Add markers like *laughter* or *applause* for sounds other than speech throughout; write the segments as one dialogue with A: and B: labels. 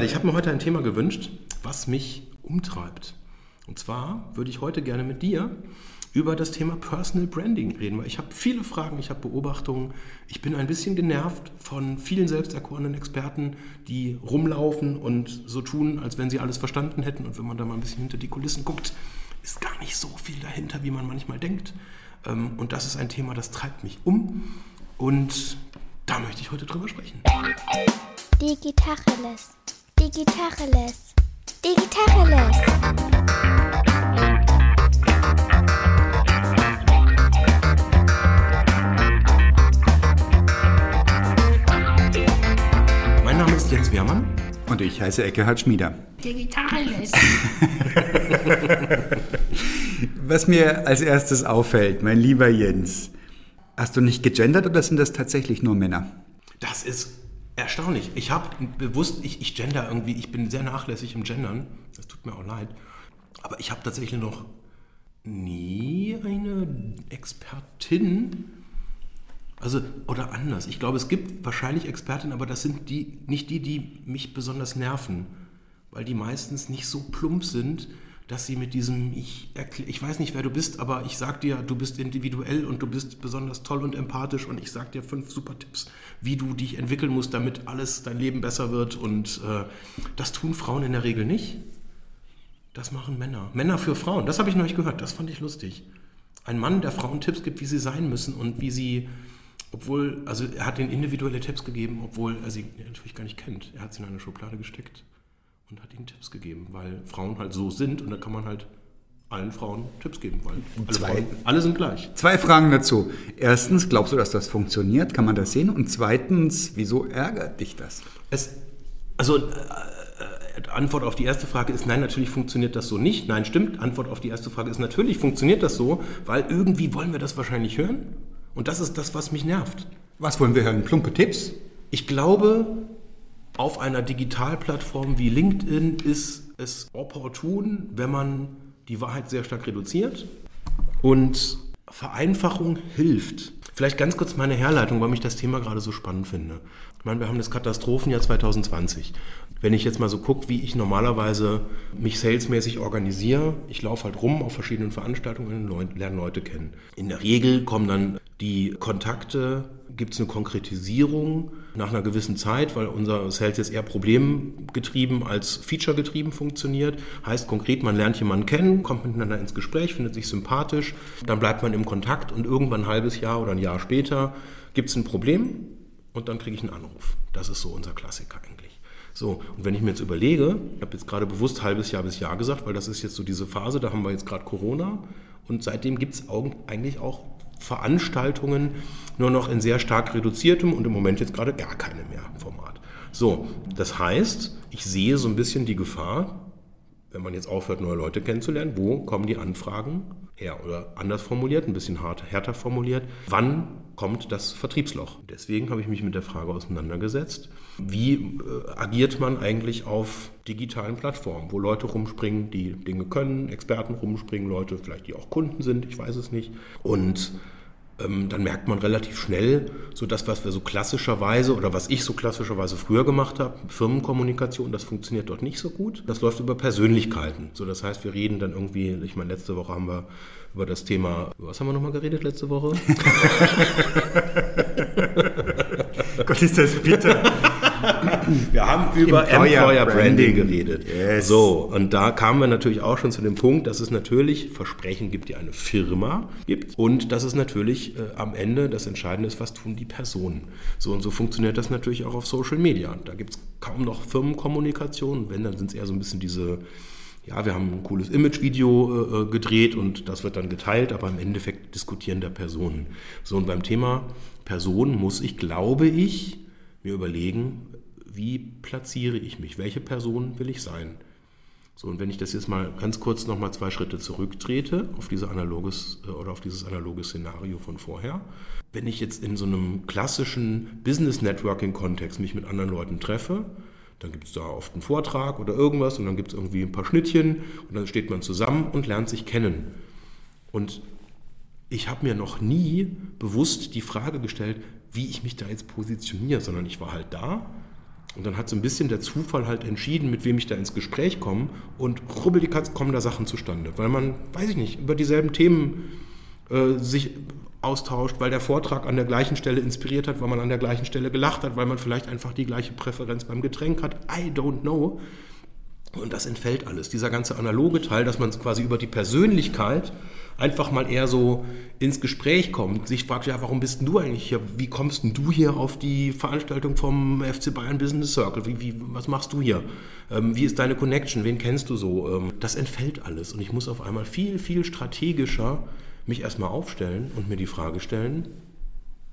A: Ich habe mir heute ein Thema gewünscht, was mich umtreibt. Und zwar würde ich heute gerne mit dir über das Thema Personal Branding reden, weil ich habe viele Fragen, ich habe Beobachtungen. Ich bin ein bisschen genervt von vielen selbsterkorenen Experten, die rumlaufen und so tun, als wenn sie alles verstanden hätten. Und wenn man da mal ein bisschen hinter die Kulissen guckt, ist gar nicht so viel dahinter, wie man manchmal denkt. Ähm, und das ist ein Thema, das treibt mich um. Und da möchte ich heute drüber sprechen.
B: Digitacheles. Digitacheles. Digitacheles.
A: Mein Name ist Jens Wehrmann.
C: Und ich heiße Eckehard Schmieder.
B: Digitacheles. *laughs*
C: Was mir als erstes auffällt, mein lieber Jens, hast du nicht gegendert oder sind das tatsächlich nur Männer?
A: Das ist erstaunlich. Ich habe bewusst, ich, ich gender irgendwie, ich bin sehr nachlässig im Gendern. Das tut mir auch leid. Aber ich habe tatsächlich noch nie eine Expertin, also oder anders. Ich glaube, es gibt wahrscheinlich Expertinnen, aber das sind die nicht die, die mich besonders nerven, weil die meistens nicht so plump sind, dass sie mit diesem, ich, ich weiß nicht, wer du bist, aber ich sag dir, du bist individuell und du bist besonders toll und empathisch und ich sag dir fünf super Tipps, wie du dich entwickeln musst, damit alles, dein Leben besser wird. Und äh, das tun Frauen in der Regel nicht. Das machen Männer. Männer für Frauen. Das habe ich nicht gehört. Das fand ich lustig. Ein Mann, der Frauen Tipps gibt, wie sie sein müssen und wie sie, obwohl, also er hat ihnen individuelle Tipps gegeben, obwohl er sie natürlich gar nicht kennt. Er hat sie in eine Schublade gesteckt und hat ihnen Tipps gegeben, weil Frauen halt so sind und da kann man halt allen Frauen Tipps geben, weil alle,
C: Zwei.
A: Frauen, alle sind gleich.
C: Zwei Fragen dazu. Erstens, glaubst du, dass das funktioniert? Kann man das sehen? Und zweitens, wieso ärgert dich das?
A: Es, also äh, äh, Antwort auf die erste Frage ist nein, natürlich funktioniert das so nicht. Nein, stimmt. Antwort auf die erste Frage ist natürlich funktioniert das so, weil irgendwie wollen wir das wahrscheinlich hören. Und das ist das, was mich nervt.
C: Was wollen wir hören? Plumpe Tipps?
A: Ich glaube, auf einer Digitalplattform wie LinkedIn ist es opportun, wenn man die Wahrheit sehr stark reduziert und Vereinfachung hilft. Vielleicht ganz kurz meine Herleitung, weil mich das Thema gerade so spannend finde. Ich meine, wir haben das Katastrophenjahr 2020. Wenn ich jetzt mal so gucke, wie ich normalerweise mich salesmäßig organisiere, ich laufe halt rum auf verschiedenen Veranstaltungen und lerne Leute kennen. In der Regel kommen dann die Kontakte, gibt es eine Konkretisierung nach einer gewissen Zeit, weil unser Sales jetzt eher problemgetrieben als featuregetrieben funktioniert. Heißt konkret, man lernt jemanden kennen, kommt miteinander ins Gespräch, findet sich sympathisch, dann bleibt man im Kontakt und irgendwann ein halbes Jahr oder ein Jahr später gibt es ein Problem und dann kriege ich einen Anruf. Das ist so unser Klassiker eigentlich. So, und wenn ich mir jetzt überlege, ich habe jetzt gerade bewusst halbes Jahr bis Jahr gesagt, weil das ist jetzt so diese Phase, da haben wir jetzt gerade Corona und seitdem gibt es eigentlich auch Veranstaltungen nur noch in sehr stark reduziertem und im Moment jetzt gerade gar keine mehr Format. So, das heißt, ich sehe so ein bisschen die Gefahr, wenn man jetzt aufhört, neue Leute kennenzulernen, wo kommen die Anfragen her? Oder anders formuliert, ein bisschen hart, härter formuliert, wann kommt das Vertriebsloch? Deswegen habe ich mich mit der Frage auseinandergesetzt, wie äh, agiert man eigentlich auf digitalen Plattformen, wo Leute rumspringen, die Dinge können, Experten rumspringen, Leute vielleicht, die auch Kunden sind, ich weiß es nicht. Und ähm, dann merkt man relativ schnell, so das, was wir so klassischerweise oder was ich so klassischerweise früher gemacht habe, Firmenkommunikation, das funktioniert dort nicht so gut. Das läuft über Persönlichkeiten. So, das heißt, wir reden dann irgendwie, ich meine, letzte Woche haben wir über das Thema, was haben wir nochmal geredet letzte Woche? *laughs*
C: Gott, ist das bitter. *laughs*
A: Wir haben über
C: Employer
A: Employer, Branding,
C: Branding.
A: geredet.
C: Yes.
A: So, und da kamen wir natürlich auch schon zu dem Punkt, dass es natürlich Versprechen gibt, die eine Firma gibt und dass es natürlich äh, am Ende das Entscheidende ist, was tun die Personen. So und so funktioniert das natürlich auch auf Social Media. Da gibt es kaum noch Firmenkommunikation. Wenn, dann sind es eher so ein bisschen diese ja, wir haben ein cooles Imagevideo äh, gedreht und das wird dann geteilt, aber im Endeffekt diskutieren da Personen. So, und beim Thema Personen muss ich, glaube ich, mir überlegen, wie platziere ich mich? Welche Person will ich sein? So, und wenn ich das jetzt mal ganz kurz nochmal zwei Schritte zurücktrete auf, diese analoges, äh, oder auf dieses analoge Szenario von vorher. Wenn ich jetzt in so einem klassischen Business Networking Kontext mich mit anderen Leuten treffe, dann gibt es da oft einen Vortrag oder irgendwas und dann gibt es irgendwie ein paar Schnittchen und dann steht man zusammen und lernt sich kennen. Und ich habe mir noch nie bewusst die Frage gestellt, wie ich mich da jetzt positioniere, sondern ich war halt da Und dann hat so ein bisschen der Zufall halt entschieden, mit wem ich da ins Gespräch komme. Und rubbel die Katz kommen da Sachen zustande. Weil man, weiß ich nicht, über dieselben Themen äh, sich austauscht, weil der Vortrag an der gleichen Stelle inspiriert hat, weil man an der gleichen Stelle gelacht hat, weil man vielleicht einfach die gleiche Präferenz beim Getränk hat. I don't know. Und das entfällt alles. Dieser ganze analoge Teil, dass man quasi über die Persönlichkeit einfach mal eher so ins Gespräch kommt, sich fragt, ja, warum bist denn du eigentlich hier? Wie kommst denn du hier auf die Veranstaltung vom FC Bayern Business Circle? Wie, wie, was machst du hier? Ähm, wie ist deine Connection? Wen kennst du so? Ähm, das entfällt alles. Und ich muss auf einmal viel, viel strategischer mich erstmal aufstellen und mir die Frage stellen,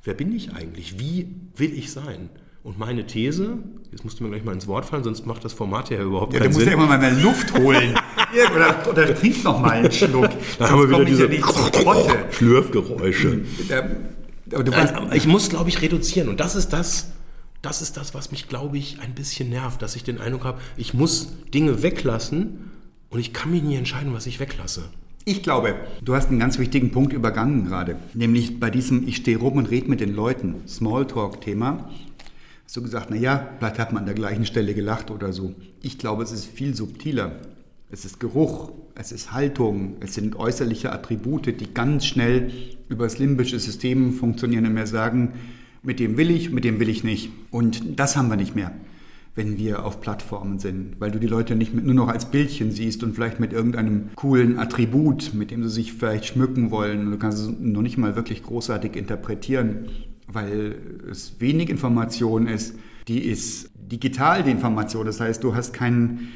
A: wer bin ich eigentlich? Wie will ich sein? Und meine These, jetzt musst du mir gleich mal ins Wort fallen, sonst macht das Format ja überhaupt
C: Ja,
A: keinen
C: du musst
A: Sinn.
C: ja immer mal mehr Luft holen. *laughs* Ja, oder, oder trink noch mal einen Schluck.
A: Dann haben wir wieder diese
C: ja.
A: Schlürfgeräusche.
C: Da-
A: ich muss, glaube ich, reduzieren. Und das ist das, das ist das, was mich, glaube ich, ein bisschen nervt, dass ich den Eindruck habe, ich muss Dinge weglassen und ich kann mich nie entscheiden, was ich weglasse.
C: Ich glaube, du hast einen ganz wichtigen Punkt übergangen gerade. Nämlich bei diesem Ich stehe rum und rede mit den Leuten, Smalltalk-Thema. Du gesagt, naja, vielleicht hat man an der gleichen Stelle gelacht oder so. Ich glaube, es ist viel subtiler. Es ist Geruch, es ist Haltung, es sind äußerliche Attribute, die ganz schnell über das limbische System funktionieren und mir sagen, mit dem will ich, mit dem will ich nicht. Und das haben wir nicht mehr wenn wir auf Plattformen sind, weil du die Leute nicht mit, nur noch als Bildchen siehst und vielleicht mit irgendeinem coolen Attribut, mit dem sie sich vielleicht schmücken wollen. Du kannst es noch nicht mal wirklich großartig interpretieren, weil es wenig Information ist. Die ist digital, die Information. Das heißt, du hast keinen,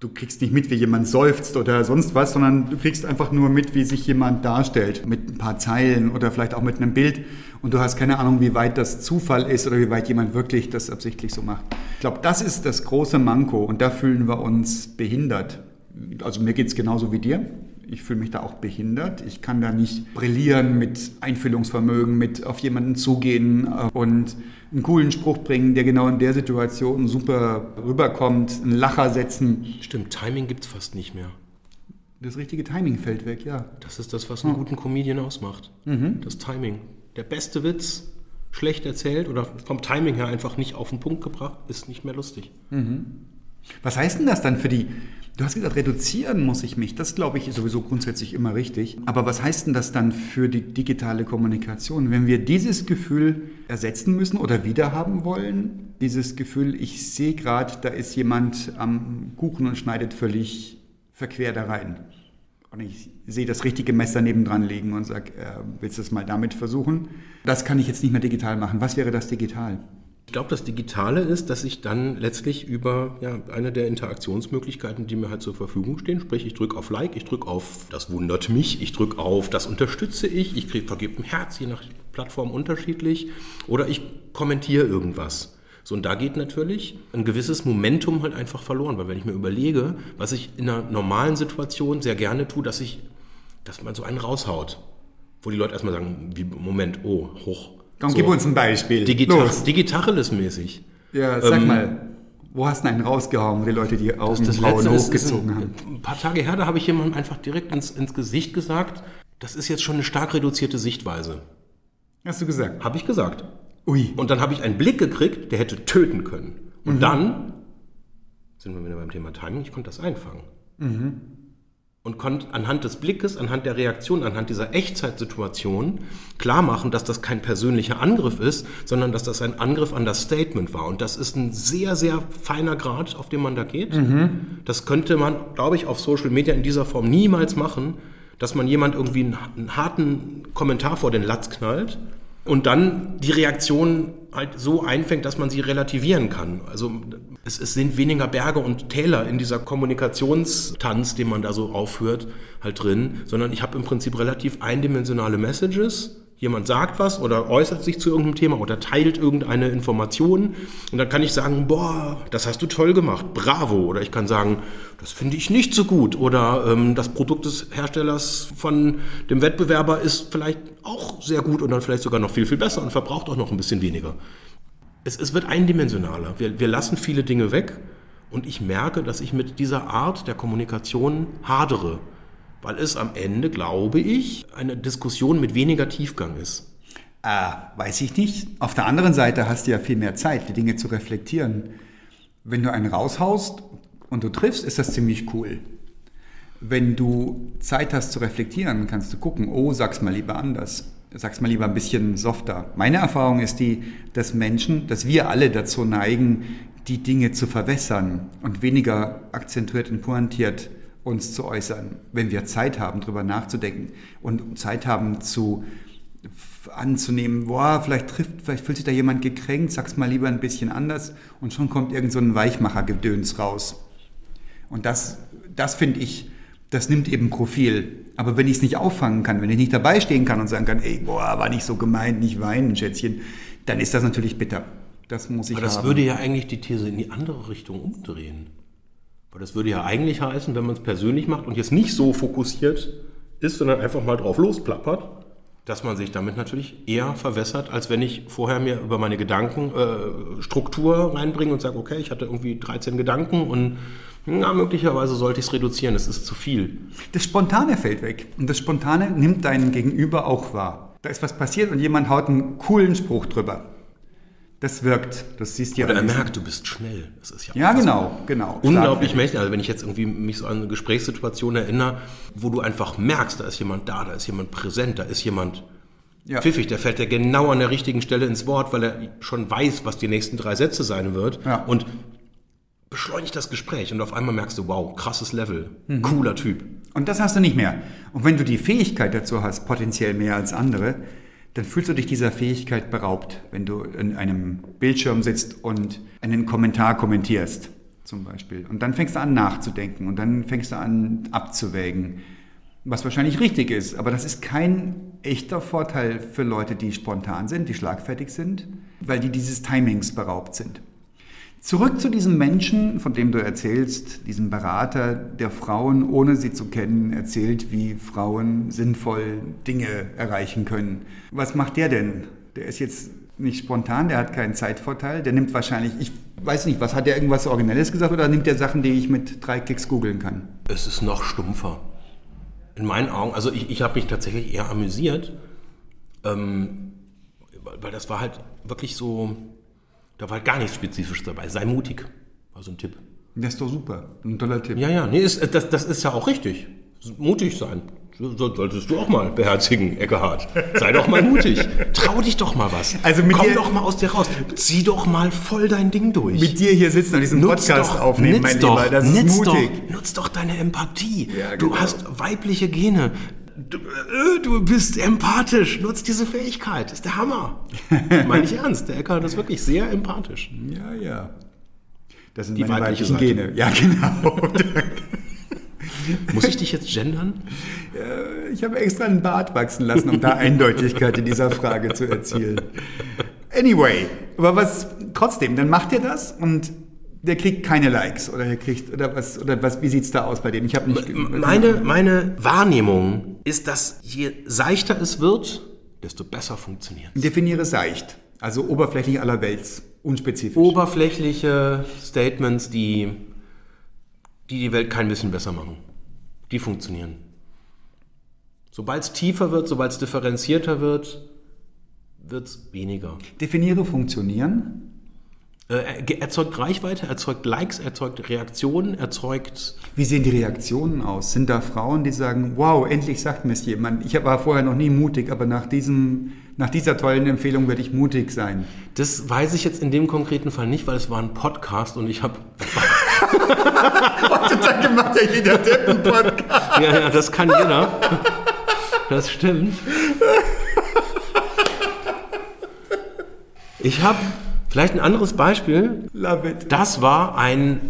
C: du kriegst nicht mit, wie jemand seufzt oder sonst was, sondern du kriegst einfach nur mit, wie sich jemand darstellt, mit ein paar Zeilen oder vielleicht auch mit einem Bild. Und du hast keine Ahnung, wie weit das Zufall ist oder wie weit jemand wirklich das absichtlich so macht. Ich glaube, das ist das große Manko und da fühlen wir uns behindert. Also mir geht es genauso wie dir. Ich fühle mich da auch behindert. Ich kann da nicht brillieren mit Einfühlungsvermögen, mit auf jemanden zugehen äh, und einen coolen Spruch bringen, der genau in der Situation super rüberkommt, einen Lacher setzen.
A: Stimmt, Timing gibt es fast nicht mehr.
C: Das richtige Timing fällt weg, ja.
A: Das ist das, was einen guten Comedian ausmacht. Das Timing. Der beste Witz, schlecht erzählt oder vom Timing her einfach nicht auf den Punkt gebracht, ist nicht mehr lustig.
C: Was heißt denn das dann für die? Du hast gesagt, reduzieren muss ich mich. Das glaube ich ist sowieso grundsätzlich immer richtig. Aber was heißt denn das dann für die digitale Kommunikation? Wenn wir dieses Gefühl ersetzen müssen oder wiederhaben wollen, dieses Gefühl, ich sehe gerade, da ist jemand am Kuchen und schneidet völlig verquer da rein. Und ich sehe das richtige Messer nebendran liegen und sage, äh, willst du es mal damit versuchen? Das kann ich jetzt nicht mehr digital machen. Was wäre das digital?
A: Ich glaube, das Digitale ist, dass ich dann letztlich über ja, eine der Interaktionsmöglichkeiten, die mir halt zur Verfügung stehen, sprich, ich drücke auf Like, ich drücke auf das wundert mich, ich drücke auf das unterstütze ich, ich krieg, vergebe ein Herz, je nach Plattform unterschiedlich, oder ich kommentiere irgendwas. So, und da geht natürlich ein gewisses Momentum halt einfach verloren, weil wenn ich mir überlege, was ich in einer normalen Situation sehr gerne tue, dass ich, dass man so einen raushaut, wo die Leute erstmal sagen, wie, Moment, oh, hoch.
C: Komm,
A: so.
C: gib uns ein Beispiel.
A: Digital,
C: Los.
A: Digitalis-mäßig.
C: Ja, sag
A: Ähm,
C: mal, wo hast du einen rausgehauen, wo die Leute die
A: Das,
C: Augenbrauen
A: das letzte ist, ist
C: hochgezogen
A: ein,
C: haben?
A: ein paar Tage her, da habe ich jemandem einfach direkt ins, ins Gesicht gesagt, das ist jetzt schon eine stark reduzierte Sichtweise.
C: Hast du gesagt?
A: Habe ich gesagt.
C: Ui.
A: Und dann habe ich einen Blick gekriegt, der hätte töten können. Und
C: Mhm.
A: dann sind wir wieder beim Thema Timing, ich konnte das einfangen.
C: Mhm.
A: Und konnte anhand des Blickes, anhand der Reaktion, anhand dieser Echtzeitsituation klar machen, dass das kein persönlicher Angriff ist, sondern dass das ein Angriff an das Statement war. Und das ist ein sehr, sehr feiner Grad, auf den man da geht.
C: Mhm.
A: Das könnte man, glaube ich, auf Social Media in dieser Form niemals machen, dass man jemand irgendwie einen, einen harten Kommentar vor den Latz knallt und dann die Reaktion halt so einfängt, dass man sie relativieren kann. Also es, es sind weniger Berge und Täler in dieser Kommunikationstanz, den man da so aufführt, halt drin, sondern ich habe im Prinzip relativ eindimensionale Messages. Jemand sagt was oder äußert sich zu irgendeinem Thema oder teilt irgendeine Information und dann kann ich sagen, boah, das hast du toll gemacht, bravo. Oder ich kann sagen, das finde ich nicht so gut oder ähm, das Produkt des Herstellers von dem Wettbewerber ist vielleicht auch sehr gut und dann vielleicht sogar noch viel, viel besser und verbraucht auch noch ein bisschen weniger. Es, es wird eindimensionaler. Wir, wir lassen viele Dinge weg und ich merke, dass ich mit dieser Art der Kommunikation hadere, weil es am Ende, glaube ich, eine Diskussion mit weniger Tiefgang ist.
C: Ah, weiß ich nicht. Auf der anderen Seite hast du ja viel mehr Zeit, die Dinge zu reflektieren. Wenn du einen raushaust und du triffst, ist das ziemlich cool. Wenn du Zeit hast zu reflektieren, kannst du gucken, oh, sag's mal lieber anders. Sag's mal lieber ein bisschen softer. Meine Erfahrung ist die, dass Menschen, dass wir alle dazu neigen, die Dinge zu verwässern und weniger akzentuiert und pointiert uns zu äußern, wenn wir Zeit haben, darüber nachzudenken und Zeit haben zu anzunehmen, boah, vielleicht trifft, vielleicht fühlt sich da jemand gekränkt, sag's mal lieber ein bisschen anders und schon kommt irgend so ein Weichmachergedöns raus. Und das, das finde ich, das nimmt eben Profil. Aber wenn ich es nicht auffangen kann, wenn ich nicht dabei stehen kann und sagen kann, ey, boah, war nicht so gemeint, nicht weinen, Schätzchen, dann ist das natürlich bitter. Das muss ich
A: Aber das
C: haben.
A: würde ja eigentlich die These in die andere Richtung umdrehen. Weil das würde ja eigentlich heißen, wenn man es persönlich macht und jetzt nicht so fokussiert ist, sondern einfach mal drauf losplappert, dass man sich damit natürlich eher verwässert, als wenn ich vorher mir über meine Gedankenstruktur äh, Struktur reinbringe und sage, okay, ich hatte irgendwie 13 Gedanken und na, möglicherweise sollte ich es reduzieren, es ist zu viel.
C: Das Spontane fällt weg. Und das Spontane nimmt deinen Gegenüber auch wahr. Da ist was passiert und jemand haut einen coolen Spruch drüber. Das wirkt. Das siehst du ja.
A: Oder er merkt, du bist schnell. Das ist ja,
C: Ja, genau, genau.
A: Unglaublich mächtig. Also wenn ich jetzt irgendwie mich so an eine Gesprächssituation erinnere, wo du einfach merkst, da ist jemand da, da ist jemand präsent, da ist jemand
C: Ja.
A: pfiffig, der fällt dir genau an der richtigen Stelle ins Wort, weil er schon weiß, was die nächsten drei Sätze sein wird.
C: Ja.
A: Und beschleunigt das Gespräch und auf einmal merkst du, wow, krasses Level,
C: Mhm.
A: cooler Typ.
C: Und das hast du nicht mehr. Und wenn du die Fähigkeit dazu hast, potenziell mehr als andere, dann fühlst du dich dieser Fähigkeit beraubt, wenn du in einem Bildschirm sitzt und einen Kommentar kommentierst, zum Beispiel. Und dann fängst du an nachzudenken und dann fängst du an abzuwägen, was wahrscheinlich richtig ist. Aber das ist kein echter Vorteil für Leute, die spontan sind, die schlagfertig sind, weil die dieses Timings beraubt sind. Zurück zu diesem Menschen, von dem du erzählst, diesem Berater, der Frauen, ohne sie zu kennen, erzählt, wie Frauen sinnvoll Dinge erreichen können. Was macht der denn? Der ist jetzt nicht spontan, der hat keinen Zeitvorteil, der nimmt wahrscheinlich, ich weiß nicht, was hat der irgendwas Originelles gesagt oder nimmt der Sachen, die ich mit drei Klicks googeln kann?
A: Es ist noch stumpfer. In meinen Augen, also ich, ich habe mich tatsächlich eher amüsiert, ähm, weil weil das war halt wirklich so, da war halt gar nichts Spezifisches dabei. Sei mutig, war so ein Tipp.
C: Das ist doch super, ein toller Tipp.
A: Ja, ja, nee, ist, das, das ist ja auch richtig. Mutig sein. So so solltest du auch mal beherzigen, Eckehard. Sei doch mal mutig. Trau dich doch mal was.
C: Also mit
A: Komm
C: dir-
A: doch mal aus dir raus. Zieh doch mal voll dein Ding durch.
C: Mit dir hier sitzen und diesen Podcast aufnehmen, mein
A: nutz doch,
C: Lieber, das ist
A: nutz
C: mutig.
A: Doch, nutz doch deine Empathie.
C: Ja,
A: Du
C: genau.
A: hast weibliche Gene. Du, äh, du bist empathisch. Nutz diese Fähigkeit. ist der Hammer. *laughs* Meine ich ernst. Der Eckhardt ist wirklich sehr empathisch.
C: Ja, ja. Das sind
A: Die
C: meine
A: weibliche
C: weiblichen
A: Seite.
C: Gene. Ja, genau. *laughs*
A: Muss ich dich jetzt gendern?
C: Ich habe extra einen Bart wachsen lassen, um da *laughs* Eindeutigkeit in dieser Frage zu erzielen. Anyway, aber was trotzdem, dann macht er das und der kriegt keine Likes oder er kriegt oder was oder was wie sieht's da aus bei dem? Ich habe nicht
A: Meine, meine Wahrnehmung ist, dass je seichter es wird, desto besser funktioniert es.
C: definiere seicht, also oberflächlich allerwelts, unspezifisch.
A: Oberflächliche Statements, die, die die Welt kein bisschen besser machen, die funktionieren. Sobald es tiefer wird, sobald es differenzierter wird, wird es weniger.
C: definiere funktionieren.
A: Äh, er erzeugt Reichweite, erzeugt Likes, erzeugt Reaktionen, erzeugt
C: Wie sehen die Reaktionen aus? Sind da Frauen, die sagen, wow, endlich sagt mir es jemand. Ich war vorher noch nie mutig, aber nach, diesem, nach dieser tollen Empfehlung werde ich mutig sein.
A: Das weiß ich jetzt in dem konkreten Fall nicht, weil es war ein Podcast und ich habe.
C: Heutzutage macht ja jeder Depp einen Podcast.
A: Ja, ja, das kann jeder. Das stimmt. Ich habe vielleicht ein anderes Beispiel.
C: Love it.
A: Das war ein.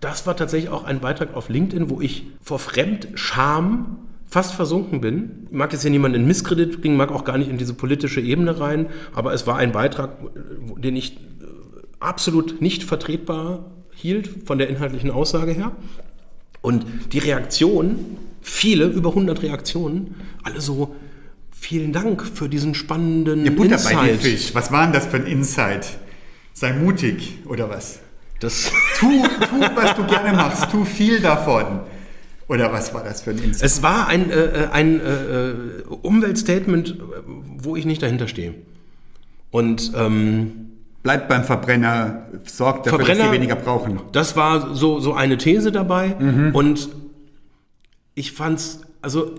A: Das war tatsächlich auch ein Beitrag auf LinkedIn, wo ich vor Fremdscham fast versunken bin. Ich mag jetzt hier niemanden in Misskredit bringen, mag auch gar nicht in diese politische Ebene rein, aber es war ein Beitrag, den ich äh, absolut nicht vertretbar hielt von der inhaltlichen Aussage her. Und die Reaktion, viele, über 100 Reaktionen, alle so, vielen Dank für diesen spannenden
C: Ja, Butter bei dir
A: Insight.
C: Fisch. Was war denn das für ein Insight? Sei mutig, oder was?
A: Das, *laughs*
C: Tu, tu, was du gerne machst. Tu viel davon. Oder was war das für ein Insight?
A: es war ein, äh, äh, ein äh, äh, Umweltstatement, äh, wo ich nicht dahinter stehe. Und ähm,
C: bleibt beim Verbrenner, sorgt dafür, dass
A: Verbrenner-
C: sie weniger brauchen.
A: Das war so, so eine These dabei. Und ich fand's, also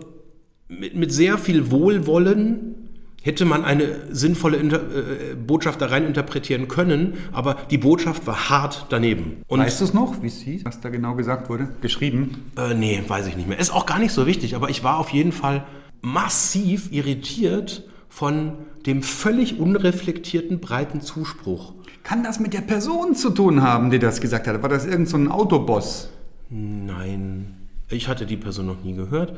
A: mit, mit sehr viel Wohlwollen hätte man eine sinnvolle Inter äh, Botschaft da rein interpretieren können, aber die Botschaft war hart daneben. Und
C: weißt du es noch, wie es hieß, was da genau gesagt wurde? Geschrieben?
A: Äh, nee, weiß ich nicht mehr. Ist auch gar nicht so wichtig, aber ich war auf jeden Fall massiv irritiert von dem völlig unreflektierten breiten Zuspruch.
C: Kann das mit der Person zu tun haben, die das gesagt hat? War das irgendein so ein Autoboss?
A: Nein, ich hatte die Person noch nie gehört.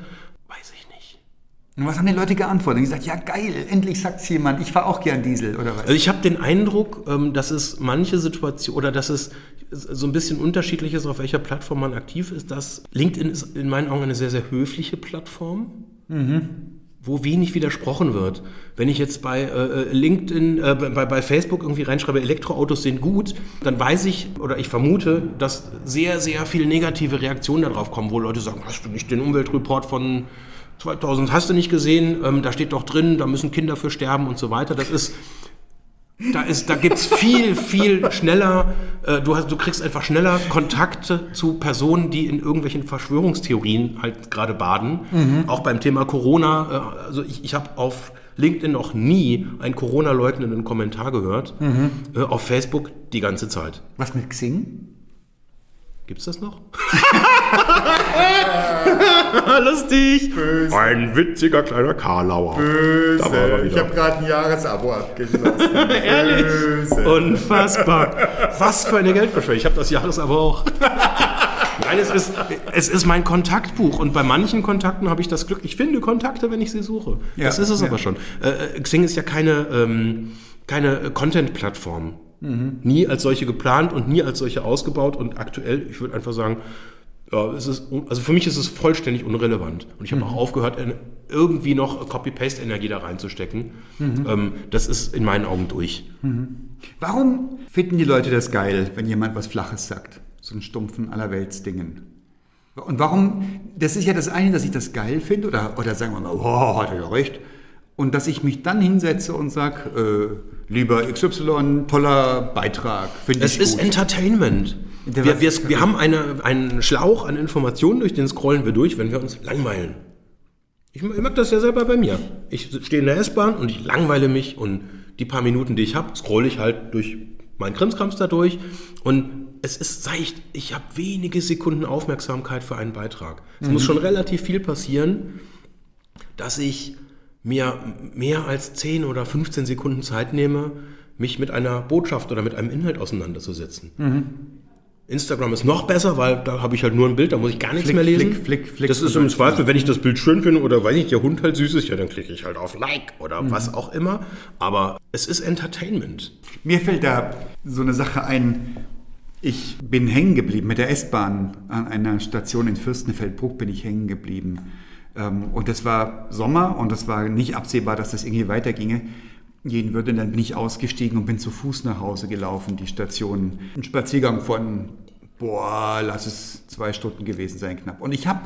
A: Weiß ich nicht.
C: Und was haben die Leute geantwortet? Und gesagt, ja geil, endlich sagt's jemand, ich fahre auch gern Diesel oder was?
A: Also ich habe den Eindruck, ähm, dass es manche Situationen oder dass es so ein bisschen unterschiedlich ist, auf welcher Plattform man aktiv ist. Dass LinkedIn ist in meinen Augen eine sehr, sehr höfliche Plattform. wo wenig widersprochen wird. Wenn ich jetzt bei äh, LinkedIn, äh, bei, bei Facebook irgendwie reinschreibe, Elektroautos sind gut, dann weiß ich oder ich vermute, dass sehr, sehr viel negative Reaktionen darauf kommen, wo Leute sagen, hast du nicht den Umweltreport von 2000, hast du nicht gesehen, ähm, da steht doch drin, da müssen Kinder für sterben und so weiter. Das ist, da, ist, da gibt's viel, viel schneller, äh, du, hast, du kriegst einfach schneller Kontakte zu Personen, die in irgendwelchen Verschwörungstheorien halt gerade baden. Auch beim Thema Corona, äh, also ich, ich habe auf LinkedIn noch nie einen Corona-leugnenden Kommentar gehört. Äh, auf Facebook die ganze Zeit.
C: Was mit Xing?
A: Gibt's das noch? *laughs* *laughs* Lustig. Ein witziger kleiner Karlauer. Da war er wieder.
C: gerade ein Jahresabo abgeschlossen. *laughs*
A: Ehrlich? Unfassbar. Was für eine Geldverschwendung. Ich habe das Jahresabo auch. Nein, es ist, es ist mein Kontaktbuch und bei manchen Kontakten habe ich das Glück, ich finde Kontakte, wenn ich sie suche.
C: Ja,
A: das ist es
C: ja.
A: aber schon. Äh, Xing ist ja keine, ähm, keine Content-Plattform. Nie als solche geplant und nie als solche ausgebaut und aktuell, ich würde einfach sagen, ja, es ist, also für mich ist es vollständig unrelevant. Und ich habe auch aufgehört, irgendwie noch Copy-Paste-Energie da reinzustecken. Ähm, das ist in meinen Augen durch.
C: Warum finden die Leute das geil, wenn jemand was Flaches sagt? So einen stumpfen Allerweltsdingen. Und warum, das ist ja das eine, dass ich das geil finde, oder, oder sagen wir mal, oh, hat er ja recht. Und dass ich mich dann hinsetze und sage, äh, lieber XY, toller Beitrag, finde
A: Es ist
C: gut.
A: Entertainment.
C: Der
A: Wir, wir, wir haben eine, einen Schlauch an Informationen, durch den scrollen wir durch, wenn wir uns langweilen. Ich, mag das ja selber bei mir. Ich stehe in der S-Bahn und ich langweile mich und die paar Minuten, die ich habe, scrolle ich halt durch meinen Krimskrams da durch und es ist seicht. Ich habe wenige Sekunden Aufmerksamkeit für einen Beitrag. Es muss schon relativ viel passieren, dass ich mir mehr als 10 oder 15 Sekunden Zeit nehme, mich mit einer Botschaft oder mit einem Inhalt auseinanderzusetzen. Instagram ist noch besser, weil da habe ich halt nur ein Bild, da muss ich gar nichts
C: Flick,
A: mehr lesen.
C: flick, flick, flick.
A: das ist im Zweifel, wenn ich das Bild schön finde oder weiß nicht, der Hund halt süß ist, ja, dann klicke ich halt auf Like oder was auch immer. Aber es ist Entertainment.
C: Mir fällt da so eine Sache ein. Ich bin hängen geblieben mit der S-Bahn an einer Station in Fürstenfeldbruck bin ich hängen geblieben. Ähm, Und das war Sommer und es war nicht absehbar, dass das irgendwie weiterginge. Gehen würde, dann bin ich ausgestiegen und bin zu Fuß nach Hause gelaufen, die Station. Ein Spaziergang von, boah, lass es zwei Stunden gewesen sein knapp. Und ich habe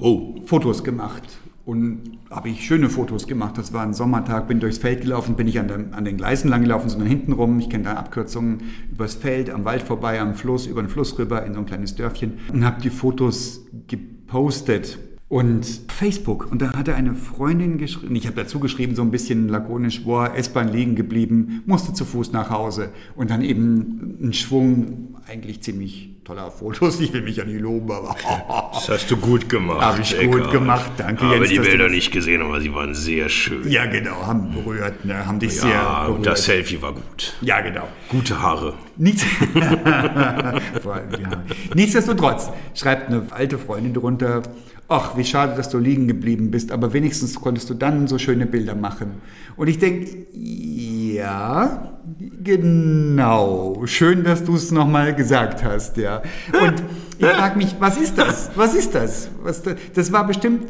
A: Oh,
C: Fotos gemacht. Und habe ich schöne Fotos gemacht. Das war ein Sommertag, bin durchs Feld gelaufen, bin nicht an, den- an den Gleisen lang gelaufen, sondern hinten rum. Ich kenne da Abkürzungen übers Feld, am Wald vorbei, am Fluss, über den Fluss rüber in so ein kleines Dörfchen und habe die Fotos gepostet. Und Facebook. Und da hatte eine Freundin geschrieben, ich habe dazu geschrieben, so ein bisschen lakonisch, boah, S-Bahn liegen geblieben, musste zu Fuß nach Hause. Und dann eben ein Schwung, eigentlich ziemlich toller Fotos. Ich will mich ja nicht loben, aber *laughs*
A: das hast du gut gemacht.
C: Hab ich gut
A: Eckhard.
C: gemacht, danke,
A: Habe
C: Jens,
A: die Bilder nicht gesehen, aber sie waren sehr schön.
C: Ja, genau, haben berührt, ne, haben dich
A: Ja,
C: sehr
A: und
C: berührt.
A: das Selfie war gut.
C: ja, genau.
A: Gute Haare.
C: Nichts *laughs* Vor allem die Haare. Nichtsdestotrotz schreibt eine alte Freundin drunter, ach, wie schade, dass du liegen geblieben bist, aber wenigstens konntest du dann so schöne Bilder machen. Und ich denke, ja, genau, schön, dass du es nochmal gesagt hast, ja. Und ich frage mich, was ist das? Was ist das? Was da, das war bestimmt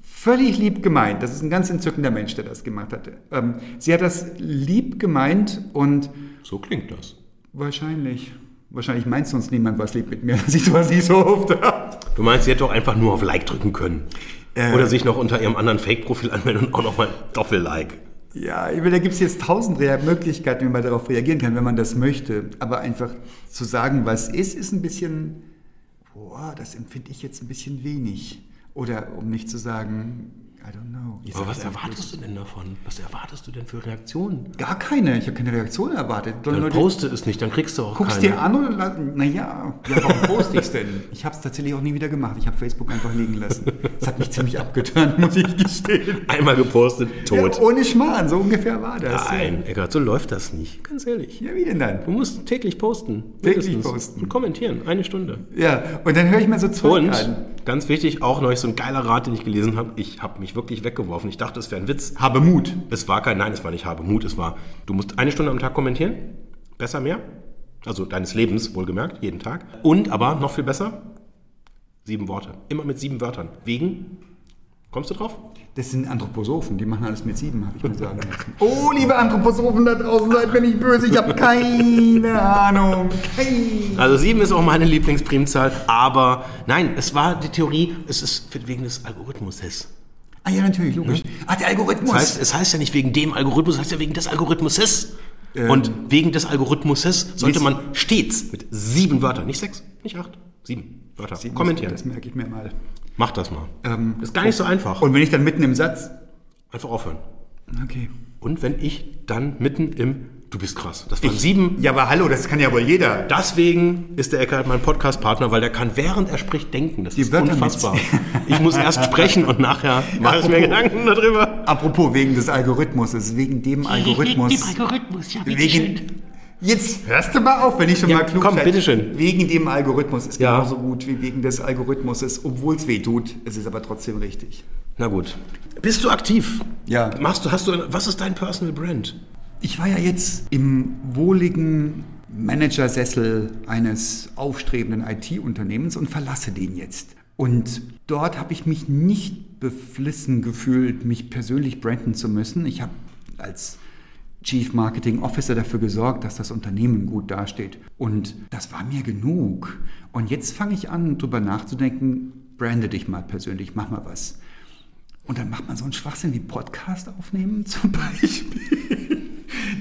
C: völlig lieb gemeint. Das ist ein ganz entzückender Mensch, der das gemacht hatte. Ähm, sie hat das lieb gemeint und
A: So klingt das.
C: Wahrscheinlich. Wahrscheinlich meint sonst niemand was lieb mit mir, *laughs* dass ich sowas nicht so oft.
A: Du meinst, sie hätte doch einfach nur auf Like drücken können.
C: Äh.
A: Oder sich noch unter ihrem anderen Fake-Profil anmelden und auch nochmal Doppel-Like.
C: Ja, ich meine, da gibt es jetzt tausend Möglichkeiten, wie man darauf reagieren kann, wenn man das möchte. Aber einfach zu sagen, was ist, ist ein bisschen, boah, das empfinde ich jetzt ein bisschen wenig. Oder um nicht zu sagen, I don't know. Ich
A: Aber was erwartest du denn davon? Was erwartest du denn für Reaktionen?
C: Gar keine. Ich habe keine Reaktion erwartet.
A: Dann
C: Leute,
A: poste es nicht, dann kriegst du auch
C: Guckst
A: keine.
C: dir an oder la- naja, ja, warum poste ich's denn? Ich habe es tatsächlich auch nie wieder gemacht. Ich habe Facebook einfach liegen lassen. Das hat mich ziemlich abgeturnt, muss ich gestehen.
A: Einmal gepostet, tot.
C: Ja, ohne Schmarrn, so ungefähr war das.
A: Nein, Eckart, so läuft das nicht. Ganz ehrlich.
C: Ja, wie denn dann?
A: Du musst täglich posten.
C: Täglich
A: mindestens.
C: posten.
A: Und kommentieren. Eine Stunde.
C: Ja, und dann höre ich mir so Zeug
A: Und
C: an.
A: ganz wichtig, auch neulich so ein geiler Rat, den ich gelesen habe. Ich habe mich wirklich weggeworfen. Ich dachte, es wäre ein Witz.
C: Habe Mut.
A: Es war kein, nein, es war nicht habe Mut. Es war, du musst eine Stunde am Tag kommentieren. Besser mehr. Also deines Lebens, wohlgemerkt, jeden Tag. Und aber noch viel besser, sieben Worte. Immer mit sieben Wörtern. Wegen, kommst du drauf?
C: Das sind Anthroposophen, die machen alles mit sieben, habe ich mir sagen lassen. *laughs* Oh, liebe Anthroposophen da draußen, seid mir nicht böse, ich habe keine Ahnung. Keine.
A: Also sieben ist auch meine Lieblingsprimzahl, aber nein, es war die Theorie, es ist wegen des Algorithmuses.
C: Ah ja, natürlich, logisch. Ach, der Algorithmus.
A: Das heißt, es heißt ja nicht wegen dem Algorithmus, es heißt ja wegen des Algorithmuses. Und wegen des Algorithmuses sollte man stets mit sieben Wörtern, nicht sechs, nicht acht, sieben Wörter
C: Sieben,
A: kommentieren.
C: Das merke ich mir mal.
A: Mach das mal.
C: Ähm,
A: ist gar nicht so einfach.
C: Und wenn ich dann mitten im Satz...
A: Einfach aufhören.
C: Okay.
A: Und wenn ich dann mitten im, du bist krass, das waren sieben.
C: Ja, aber hallo, das kann ja wohl jeder.
A: Deswegen ist der Eckart mein Podcast-Partner, weil der kann während er spricht denken. Das
C: Die
A: ist
C: Wörter
A: unfassbar. *laughs* Ich muss erst sprechen und nachher *laughs* mache ich mir Gedanken darüber.
C: Apropos wegen des Algorithmus, wegen dem Algorithmus.
B: Dem Algorithmus, ja,
C: Wegen, jetzt hörst du mal auf, wenn ich schon
A: Ja,
C: mal klug
A: komm, bitteschön.
C: Wegen dem Algorithmus ist
A: Ja.
C: genauso gut wie wegen des Algorithmuses, obwohl es weh tut. Es ist aber trotzdem richtig.
A: Na gut. Bist du aktiv?
C: Ja.
A: Machst du, hast du, was ist dein Personal Brand?
C: Ich war ja jetzt im wohligen Managersessel eines aufstrebenden IT-Unternehmens und verlasse den jetzt. Und dort habe ich mich nicht beflissen gefühlt, mich persönlich branden zu müssen. Ich habe als Chief Marketing Officer dafür gesorgt, dass das Unternehmen gut dasteht. Und das war mir genug. Und jetzt fange ich an, darüber nachzudenken, brande dich mal persönlich, mach mal was. Und dann macht man so einen Schwachsinn wie Podcast aufnehmen *laughs* zum Beispiel.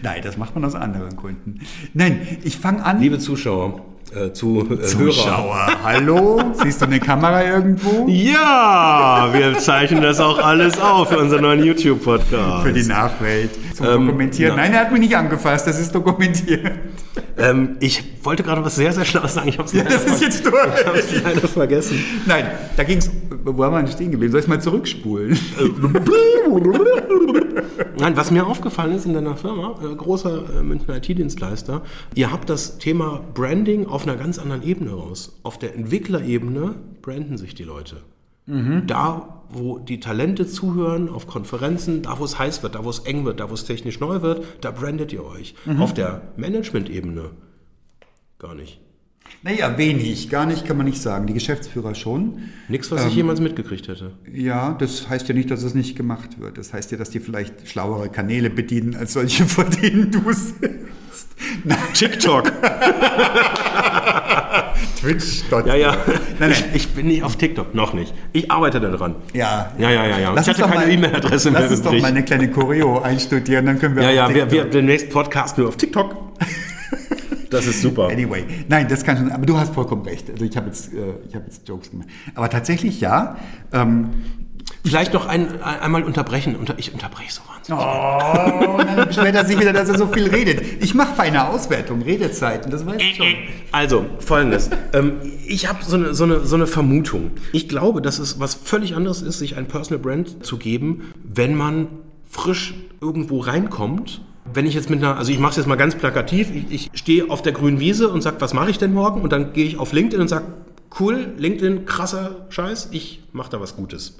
C: Nein, das macht man aus anderen Gründen. Nein, ich fange an.
A: Liebe Zuschauer, äh, zu äh, Hörer.
C: Zuschauer, hallo? Siehst du eine Kamera irgendwo?
A: Ja, wir zeichnen das auch alles auf für unseren neuen YouTube-Podcast.
C: Für die Nachwelt. Zum
A: Ähm,
C: Dokumentieren.
A: na-
C: Nein, er hat mich nicht angefasst, das ist dokumentiert.
A: Ähm, ich wollte gerade was sehr, sehr Schlaues sagen. Ich habe es
C: Ja, das ist jetzt durch.
A: leider vergessen.
C: Nein, da ging es. Wo haben wir denn stehen geblieben? Soll ich mal zurückspulen?
A: Nein, was mir aufgefallen ist in deiner Firma, äh, großer äh, Münchner IT-Dienstleister, ihr habt das Thema Branding auf einer ganz anderen Ebene raus. Auf der Entwicklerebene branden sich die Leute. Da, wo die Talente zuhören, auf Konferenzen, da, wo es heiß wird, da, wo es eng wird, da, wo es technisch neu wird, da brandet ihr euch. Auf der Management-Ebene gar nicht.
C: Naja, wenig. Gar nicht kann man nicht sagen. Die Geschäftsführer schon.
A: Nichts, was ich jemals mitgekriegt hätte.
C: Ja, das heißt ja nicht, dass es nicht gemacht wird. Das heißt ja, dass die vielleicht schlauere Kanäle bedienen als solche, *laughs* vor denen du sitzt.
A: TikTok. *laughs*
C: Twitch.
A: Ja, ja. *laughs*
C: Nein,
A: Ich,
C: nein.
A: ich bin nicht auf TikTok, noch nicht. Ich arbeite daran.
C: Ja,
A: Ja, ja, ja, ja.
C: Lass
A: ich
C: uns
A: hatte keine E-Mail-Adresse mehr
C: Lass uns doch mal eine kleine Choreo einstudieren, dann können wir
A: Ja, ja, wir,
C: TikTok.
A: wir, demnächst Podcast nur auf TikTok. *laughs* Das ist super.
C: Anyway, nein, das kann schon, aber du hast vollkommen recht. Also ich habe jetzt, äh, ich habe jetzt Jokes gemacht. Aber tatsächlich ja. Ähm,
A: Vielleicht noch ein, ein, einmal unterbrechen. Unter, ich unterbreche so wahnsinnig.
C: oh, dann beschwert er sich wieder, dass er so viel redet. Ich mache feine Auswertung, Redezeiten, das weiß ich schon.
A: Also, folgendes. ähm, ich habe so eine, so, eine, so eine Vermutung. Ich glaube, dass es was völlig anderes ist, sich ein Personal Brand zu geben, wenn man frisch irgendwo reinkommt. Wenn ich jetzt mit einer, also ich mache es jetzt mal ganz plakativ, ich, ich stehe auf der grünen Wiese und sage, was mache ich denn morgen? Und dann gehe ich auf LinkedIn und sage, cool, LinkedIn, krasser Scheiß, ich mache da was Gutes.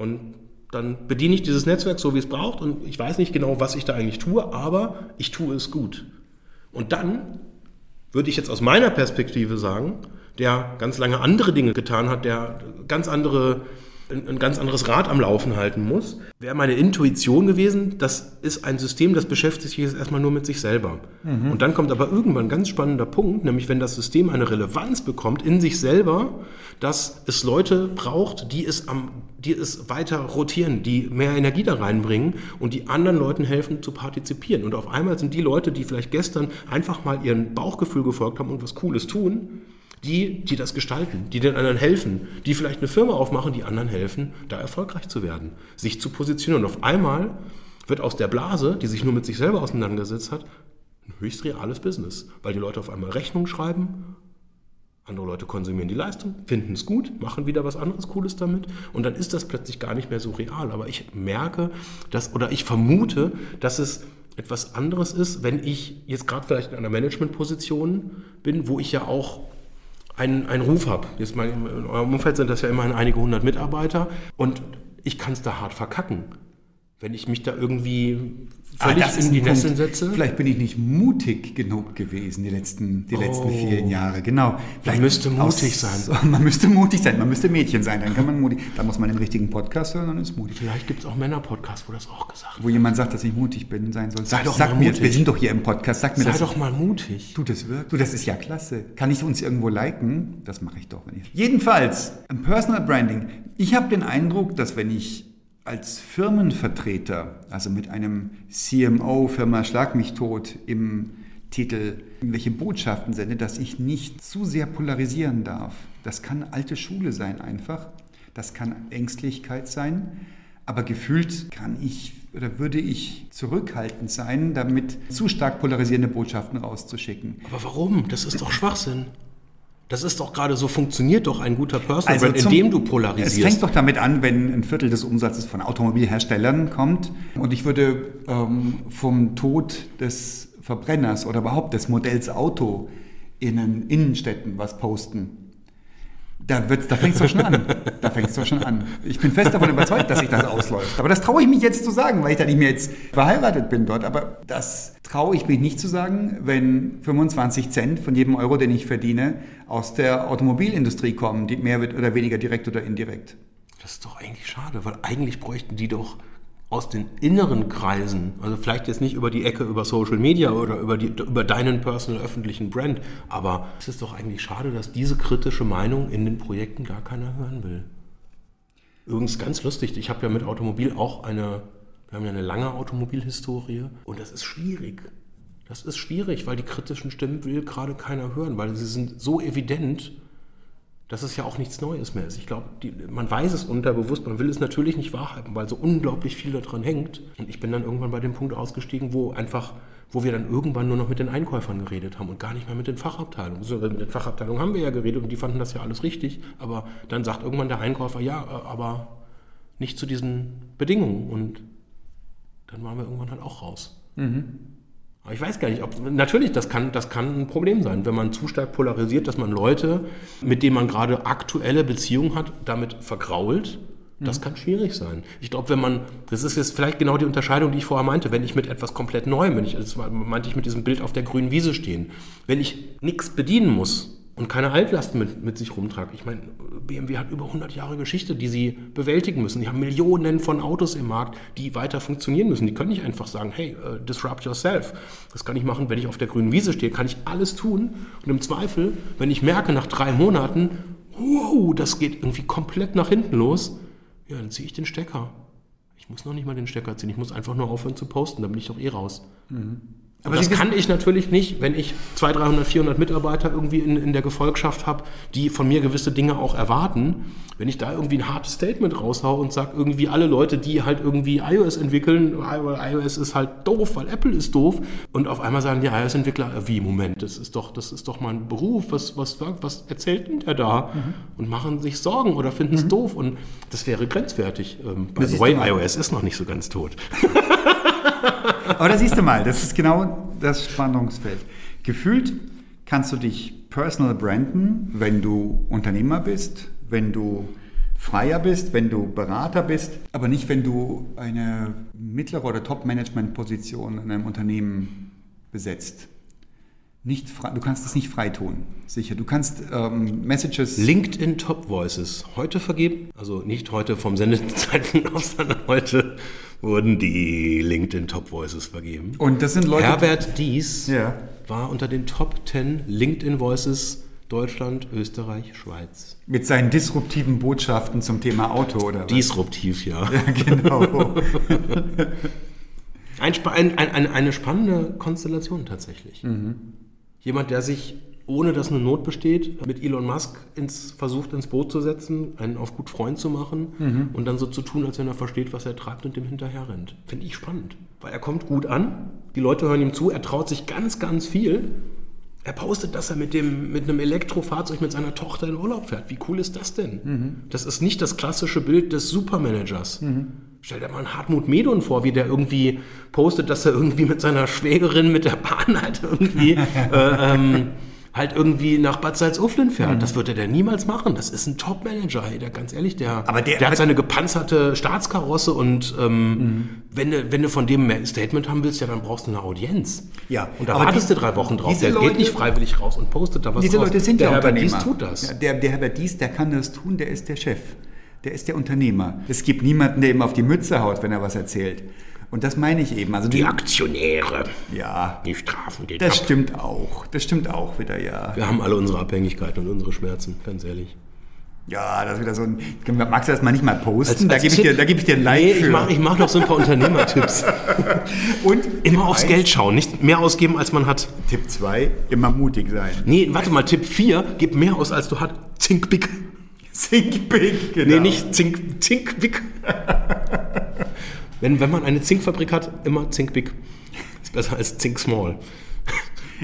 A: Und dann bediene ich dieses Netzwerk so, wie es braucht. Und ich weiß nicht genau, was ich da eigentlich tue, aber ich tue es gut. Und dann würde ich jetzt aus meiner Perspektive sagen, der ganz lange andere Dinge getan hat, der ganz andere ein, ganz anderes Rad am Laufen halten muss, wäre meine Intuition gewesen, das ist ein System, das beschäftigt sich jetzt erstmal nur mit sich selber. Und dann kommt aber irgendwann ein ganz spannender Punkt, nämlich wenn das System eine Relevanz bekommt in sich selber, dass es Leute braucht, die es, am, die es weiter rotieren, die mehr Energie da reinbringen und die anderen Leuten helfen zu partizipieren. Und auf einmal sind die Leute, die vielleicht gestern einfach mal ihrem Bauchgefühl gefolgt haben und was Cooles tun, die, die das gestalten, die den anderen helfen, die vielleicht eine Firma aufmachen, die anderen helfen, da erfolgreich zu werden, sich zu positionieren. Und auf einmal wird aus der Blase, die sich nur mit sich selber auseinandergesetzt hat, ein höchst reales Business, weil die Leute auf einmal Rechnungen schreiben, andere Leute konsumieren die Leistung, finden es gut, machen wieder was anderes Cooles damit und dann ist das plötzlich gar nicht mehr so real. Aber ich merke, dass oder ich vermute, dass es etwas anderes ist, wenn ich jetzt gerade vielleicht in einer Managementposition bin, wo ich ja auch einen, einen Ruf habe. Jetzt mal in eurem Umfeld sind das ja immerhin einige hundert Mitarbeiter und ich kann es da hart verkacken. Wenn ich mich da irgendwie völlig
C: Ah, das ist
A: in die. Nesseln setze.
C: Vielleicht bin ich nicht mutig genug gewesen die letzten, die letzten
A: Oh.
C: vier Jahre. Genau. Vielleicht
A: müsste mutig sein. *laughs*
C: Man müsste mutig sein. Man müsste Mädchen sein. Dann kann man mutig. Da muss man den richtigen Podcast hören und ist mutig.
A: Vielleicht gibt es auch Männer-Podcasts, wo das auch gesagt wird.
C: Wo jemand sagt, dass ich mutig bin, sein soll.
A: Sei doch
C: Sag
A: mal
C: mir,
A: mutig.
C: wir sind doch hier im Podcast. Sag mir
A: Sei
C: das.
A: doch mal mutig.
C: Du, das wirkt. Du, das ist ja klasse. Kann ich uns irgendwo liken? Das mache ich doch. Wenn ich. Jedenfalls, im Personal Branding. Ich habe den Eindruck, dass wenn ich als Firmenvertreter, also mit einem CMO, Firma Schlag mich tot, im Titel irgendwelche Botschaften sende, dass ich nicht zu sehr polarisieren darf. Das kann alte Schule sein einfach. Das kann Ängstlichkeit sein. Aber gefühlt kann ich oder würde ich zurückhaltend sein, damit zu stark polarisierende Botschaften rauszuschicken.
A: Aber warum? Das ist doch Schwachsinn. Das ist doch gerade so, funktioniert doch ein guter Personal
C: Also
A: Brand,
C: zum-
A: indem du
C: Es
A: polarisierst.
C: fängt doch damit an, wenn ein Viertel des Umsatzes von Automobilherstellern kommt und ich würde ähm, vom Tod des Verbrenners oder überhaupt des Modells Auto in den Innenstädten was posten. Da, da fängt es doch schon an. Da fängt es doch schon an. Ich bin fest davon überzeugt, dass sich das ausläuft. Aber das traue ich mich jetzt zu sagen, weil ich da nicht mehr jetzt verheiratet bin dort. Aber das traue ich mich nicht zu sagen, wenn 25 Cent von jedem Euro, den ich verdiene, aus der Automobilindustrie kommen, die mehr oder weniger direkt oder indirekt.
A: Das ist doch eigentlich schade, weil eigentlich bräuchten die doch aus den inneren Kreisen, also vielleicht jetzt nicht über die Ecke über Social Media oder über, die, über deinen personal öffentlichen Brand, aber es ist doch eigentlich schade, dass diese kritische Meinung in den Projekten gar keiner hören will. Übrigens ganz lustig, ich habe ja mit Automobil auch eine, wir haben ja eine lange Automobilhistorie und das ist schwierig. Das ist schwierig, weil die kritischen Stimmen will gerade keiner hören, weil sie sind so evident, dass es ja auch nichts Neues mehr ist. Ich glaube, man weiß es unterbewusst, man will es natürlich nicht wahrhaben, weil so unglaublich viel daran hängt. Und ich bin dann irgendwann bei dem Punkt ausgestiegen, wo einfach, wo wir dann irgendwann nur noch mit den Einkäufern geredet haben und gar nicht mehr mit den Fachabteilungen. Beziehungsweise Mit den Fachabteilungen haben wir ja geredet und die fanden das ja alles richtig. Aber dann sagt irgendwann der Einkäufer, ja, äh, aber nicht zu diesen Bedingungen. Und dann waren wir irgendwann halt auch raus. Aber ich weiß gar nicht, ob natürlich, das kann, das kann ein Problem sein, wenn man zu stark polarisiert, dass man Leute, mit denen man gerade aktuelle Beziehungen hat, damit vergrault. Das kann schwierig sein. Ich glaube, wenn man, das ist jetzt vielleicht genau die Unterscheidung, die ich vorher meinte, wenn ich mit etwas komplett Neuem, wenn ich, das meinte ich mit diesem Bild auf der grünen Wiese stehen, wenn ich nichts bedienen muss und keine Altlasten mit, mit sich rumtrage. Ich meine, BMW hat über 100 Jahre Geschichte, die sie bewältigen müssen. Die haben Millionen von Autos im Markt, die weiter funktionieren müssen. Die können nicht einfach sagen, hey, äh, disrupt yourself. Das kann ich machen, wenn ich auf der grünen Wiese stehe, kann ich alles tun. Und im Zweifel, wenn ich merke nach drei Monaten, wow, das geht irgendwie komplett nach hinten los, ja, dann ziehe ich den Stecker. Ich muss noch nicht mal den Stecker ziehen, ich muss einfach nur aufhören zu posten, dann bin ich doch eh raus. Aber das kann ich natürlich nicht, wenn ich 200, 300, 400 Mitarbeiter irgendwie in, in der Gefolgschaft habe, die von mir gewisse Dinge auch erwarten. Wenn ich da irgendwie ein hartes Statement raushau und sage, irgendwie alle Leute, die halt irgendwie iOS entwickeln, weil iOS ist halt doof, weil Apple ist doof, und auf einmal sagen die iOS-Entwickler, wie, Moment, das ist doch, das ist doch mein Beruf, was, was, was erzählt denn der da? Und machen sich Sorgen oder finden es doof. Und das wäre grenzwertig. Ähm, by the way, iOS ist noch nicht so ganz tot. *laughs*
C: Aber da siehst du mal, das ist genau das Spannungsfeld. Gefühlt kannst du dich personal branden, wenn du Unternehmer bist, wenn du Freier bist, wenn du Berater bist, aber nicht, wenn du eine mittlere oder Top-Management-Position in einem Unternehmen besetzt. Nicht frei, du kannst es nicht frei tun, sicher. Du kannst ähm, Messages.
A: LinkedIn Top Voices heute vergeben, also nicht heute vom Sendezeitpunkt *laughs* aus, sondern heute wurden die LinkedIn Top Voices vergeben.
C: Und das sind Leute.
A: Herbert Dies
C: Ja.
A: war unter den Top 10 LinkedIn Voices Deutschland, Österreich, Schweiz.
C: Mit seinen disruptiven Botschaften zum Thema Auto oder was?
A: Disruptiv, ja. *laughs*
C: genau. *laughs*
A: Ein, spa- ein, ein, ein, eine spannende Konstellation tatsächlich.
C: Mhm.
A: Jemand, der sich, ohne dass eine Not besteht, mit Elon Musk ins, versucht, ins Boot zu setzen, einen auf gut Freund zu machen
C: Mhm.
A: und dann so zu tun, als wenn er versteht, was er treibt und dem hinterher rennt. Finde ich spannend. Weil er kommt gut an, die Leute hören ihm zu, er traut sich ganz, ganz viel. Er postet, dass er mit, dem, mit einem Elektrofahrzeug mit seiner Tochter in Urlaub fährt. Wie cool ist das denn?
C: Mhm.
A: Das ist nicht das klassische Bild des Supermanagers. Stell dir mal einen Hartmut Medon vor, wie der irgendwie postet, dass er irgendwie mit seiner Schwägerin mit der Bahn halt irgendwie, *laughs* äh, ähm, halt irgendwie nach Bad Salzuflen fährt. Das würde der niemals machen. Das ist ein Top-Manager, hey, der ganz ehrlich, der,
C: Aber der-
A: der hat seine gepanzerte Staatskarosse und ähm, wenn, du, wenn du von dem ein Statement haben willst, ja, dann brauchst du eine Audienz.
C: Ja,
A: Und da
C: aber
A: wartest
C: die-
A: du drei Wochen drauf. Der
C: Leute-
A: geht nicht freiwillig raus und postet da was
C: Diese
A: raus.
C: Leute sind
A: der
C: ja
A: Herbert
C: Unternehmer.
A: Dies tut das.
C: Ja, der, der Herbert Dies, der kann das tun, der ist der Chef. Der ist der Unternehmer. Es gibt niemanden, der ihm auf die Mütze haut, wenn er was erzählt. Und das meine ich eben. Also
A: Die Aktionäre,
C: ja,
A: die strafen den
C: das
A: ab.
C: stimmt auch. Das stimmt auch wieder, ja.
A: Wir haben alle unsere Abhängigkeiten und unsere Schmerzen, ganz ehrlich.
C: Ja, das ist wieder so ein. Magst du das mal nicht mal posten? da
A: als
C: gebe ich, dir- da gebe ich dir ein Like
A: Nee,
C: für.
A: ich mache ich mach noch so ein paar *laughs* Unternehmertipps.
C: Und
A: Immer aufs Geld schauen, nicht mehr ausgeben, als man hat.
C: Tipp 2, immer mutig sein.
A: Nee, warte mal, Tipp 4, gib mehr aus, als du hast. Zink big.
C: Think big, genau.
A: Nee, nicht Zink, Zink big. wenn, wenn man eine Zinkfabrik hat, immer Zink big. Ist besser als Zink small.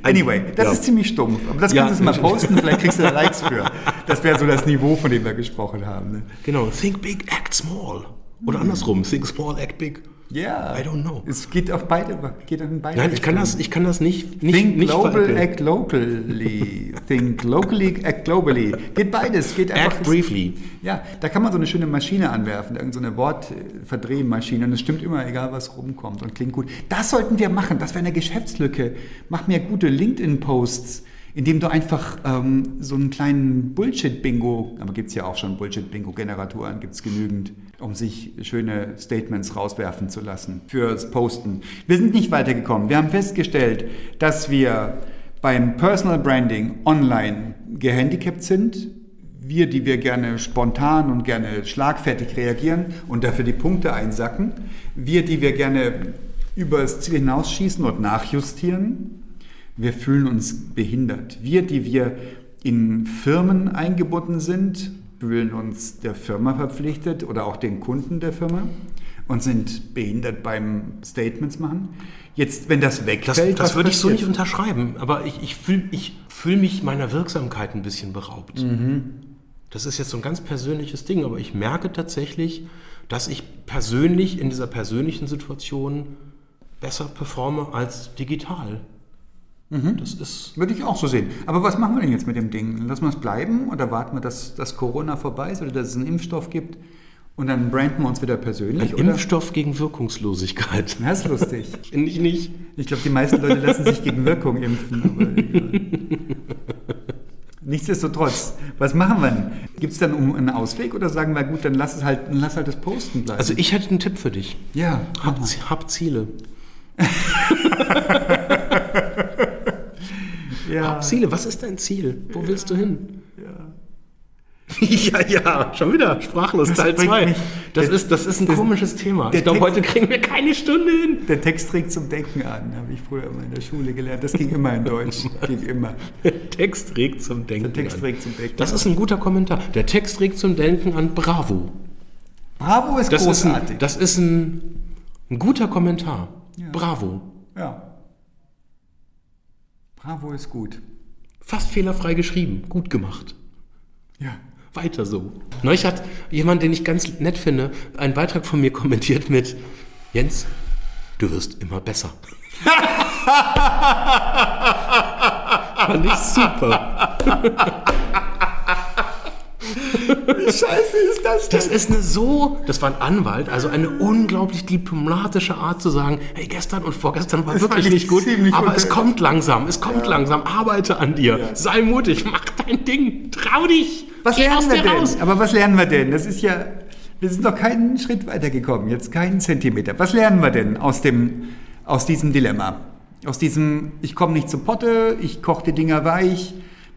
C: Anyway, das
A: Ja.
C: ist ziemlich stumpf. Aber das
A: Ja.
C: kannst du mal posten, vielleicht kriegst du da Likes für. Das wäre so das Niveau, von dem wir gesprochen haben. Ne?
A: Genau, think big, act small. Oder andersrum, think small, act big.
C: Ja.
A: I don't know.
C: Es geht auf beide, geht in beide
A: Nein, ich kann das, ich kann das nicht, nicht,
C: Think
A: nicht
C: global,
A: veräppeln.
C: act locally. Think locally, act globally. Geht beides. Geht einfach.
A: Act briefly.
C: Ja, da kann man so eine schöne Maschine anwerfen, irgendeine so Wortverdrehmaschine und es stimmt immer, egal was rumkommt und klingt gut. Das sollten wir machen, das wäre eine Geschäftslücke. Mach mir gute LinkedIn-Posts, indem du einfach ähm, so einen kleinen Bullshit-Bingo, aber gibt es ja auch schon Bullshit-Bingo-Generatoren, gibt es genügend, um sich schöne Statements rauswerfen zu lassen fürs Posten. Wir sind nicht weitergekommen. Wir haben festgestellt, dass wir beim Personal Branding online gehandicapt sind wir, die wir gerne spontan und gerne schlagfertig reagieren und dafür die Punkte einsacken, wir, die wir gerne übers Ziel hinausschießen und nachjustieren, wir fühlen uns behindert. Wir, die wir in Firmen eingebunden sind, fühlen uns der Firma verpflichtet oder auch den Kunden der Firma und sind behindert beim Statements machen. Jetzt, wenn das
A: Das,
C: wegfällt,
A: das
C: was
A: würde ich so nicht unterschreiben, aber ich, ich fühle ich fühl mich meiner Wirksamkeit ein bisschen beraubt. Das ist jetzt so ein ganz persönliches Ding, aber ich merke tatsächlich, dass ich persönlich in dieser persönlichen Situation besser performe als digital. Das ist.
C: Würde ich auch so sehen. Aber was machen wir denn jetzt mit dem Ding? Lassen wir es bleiben oder warten wir, dass, dass Corona vorbei ist oder dass es einen Impfstoff gibt und dann branden wir uns wieder persönlich?
A: Ein
C: oder?
A: Impfstoff gegen Wirkungslosigkeit.
C: Das ist lustig. *laughs*
A: Finde ich nicht.
C: Ich glaube, die meisten Leute lassen sich gegen Wirkung impfen. *laughs* Nichtsdestotrotz, was machen wir denn? Gibt es dann einen Ausweg oder sagen wir, gut, dann lass es halt, lass halt das Posten bleiben?
A: Also ich hätte einen Tipp für dich.
C: ja,
A: Hab, hab Ziele. *laughs*
C: ja.
A: Hab Ziele. Was ist dein Ziel? Wo willst du hin? Ja, *laughs* ja, schon wieder sprachlos Teil
C: bringt
A: 2.
C: mich-
A: Das
C: der-
A: ist, das ist ein
C: der-
A: komisches Thema. Ich glaube, heute kriegen wir keine Stunde hin.
C: Der Text trägt zum Denken an, habe ich früher immer in der Schule gelernt. Das ging immer in Deutsch. *laughs* ging immer.
A: Der Text regt zum Denken
C: Der Text
A: an.
C: regt zum Denken
A: Das
C: an.
A: ist ein guter Kommentar. Der Text regt zum Denken an. Bravo.
C: Bravo ist
A: Das ist
C: großartig.
A: ein, das ist ein, ein guter Kommentar. Bravo.
C: ja. Bravo ist gut.
A: Fast fehlerfrei geschrieben. Gut gemacht.
C: Ja.
A: Weiter so. Neulich hat jemand, den ich ganz nett finde, einen Beitrag von mir kommentiert mit Jens, du wirst immer besser. *laughs* Fand ich super. *laughs*
C: Wie scheiße ist das denn?
A: Das ist eine so, das war ein Anwalt, also eine unglaublich diplomatische Art zu sagen, hey, gestern und vorgestern war
C: Das
A: wirklich nicht gut, aber
C: gut.
A: es kommt langsam, es kommt langsam, arbeite an dir, sei mutig, mach dein Ding, trau dich,
C: Was lernen wir denn?
A: raus.
C: Aber was lernen wir denn? Das ist ja, wir sind doch keinen Schritt weitergekommen, jetzt keinen Zentimeter. Was lernen wir denn aus, dem, aus diesem Dilemma? Aus diesem, ich komme nicht zu Potte, ich koche die Dinger weich,